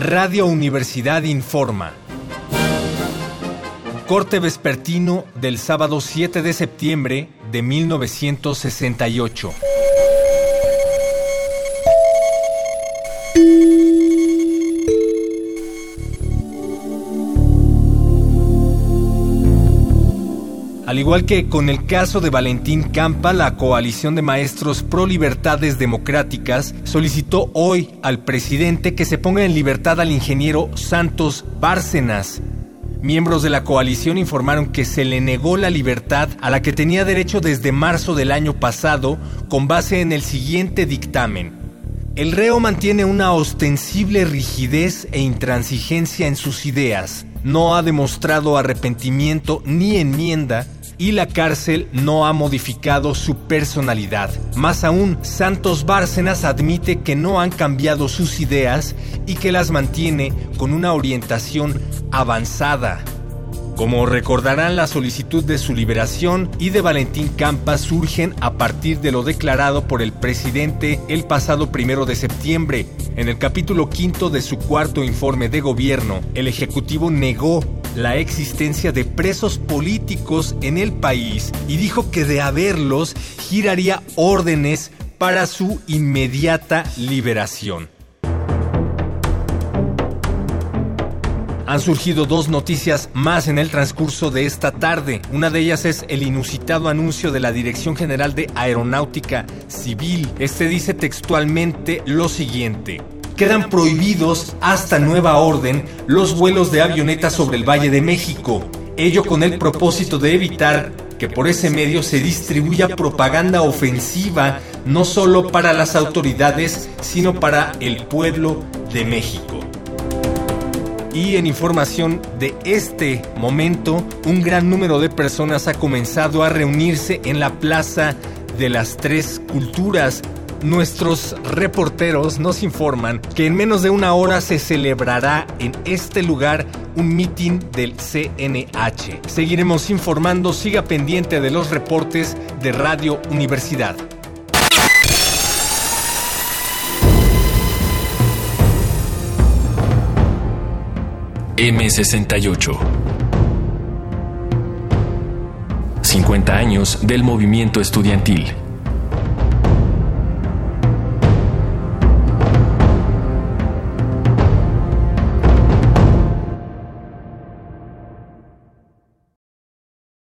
Radio Universidad informa. Corte vespertino del sábado 7 de septiembre de 1968. Al igual que con el caso de Valentín Campa, la coalición de maestros pro libertades democráticas solicitó hoy al presidente que se ponga en libertad al ingeniero Santos Bárcenas. Miembros de la coalición informaron que se le negó la libertad a la que tenía derecho desde marzo del año pasado con base en el siguiente dictamen. El reo mantiene una ostensible rigidez e intransigencia en sus ideas. No ha demostrado arrepentimiento ni enmienda y la cárcel no ha modificado su personalidad. Más aún, Santos Bárcenas admite que no han cambiado sus ideas y que las mantiene con una orientación avanzada. Como recordarán, la solicitud de su liberación y de Valentín Campa surgen a partir de lo declarado por el presidente el pasado primero de septiembre. En el capítulo quinto de su cuarto informe de gobierno, el Ejecutivo negó la existencia de presos políticos en el país y dijo que de haberlos giraría órdenes para su inmediata liberación. Han surgido dos noticias más en el transcurso de esta tarde. Una de ellas es el inusitado anuncio de la Dirección General de Aeronáutica Civil. Este dice textualmente lo siguiente quedan prohibidos hasta nueva orden los vuelos de avionetas sobre el Valle de México, ello con el propósito de evitar que por ese medio se distribuya propaganda ofensiva no solo para las autoridades, sino para el pueblo de México. Y en información de este momento, un gran número de personas ha comenzado a reunirse en la Plaza de las Tres Culturas Nuestros reporteros nos informan que en menos de una hora se celebrará en este lugar un mitin del CNH. Seguiremos informando, siga pendiente de los reportes de Radio Universidad. M68 50 años del movimiento estudiantil.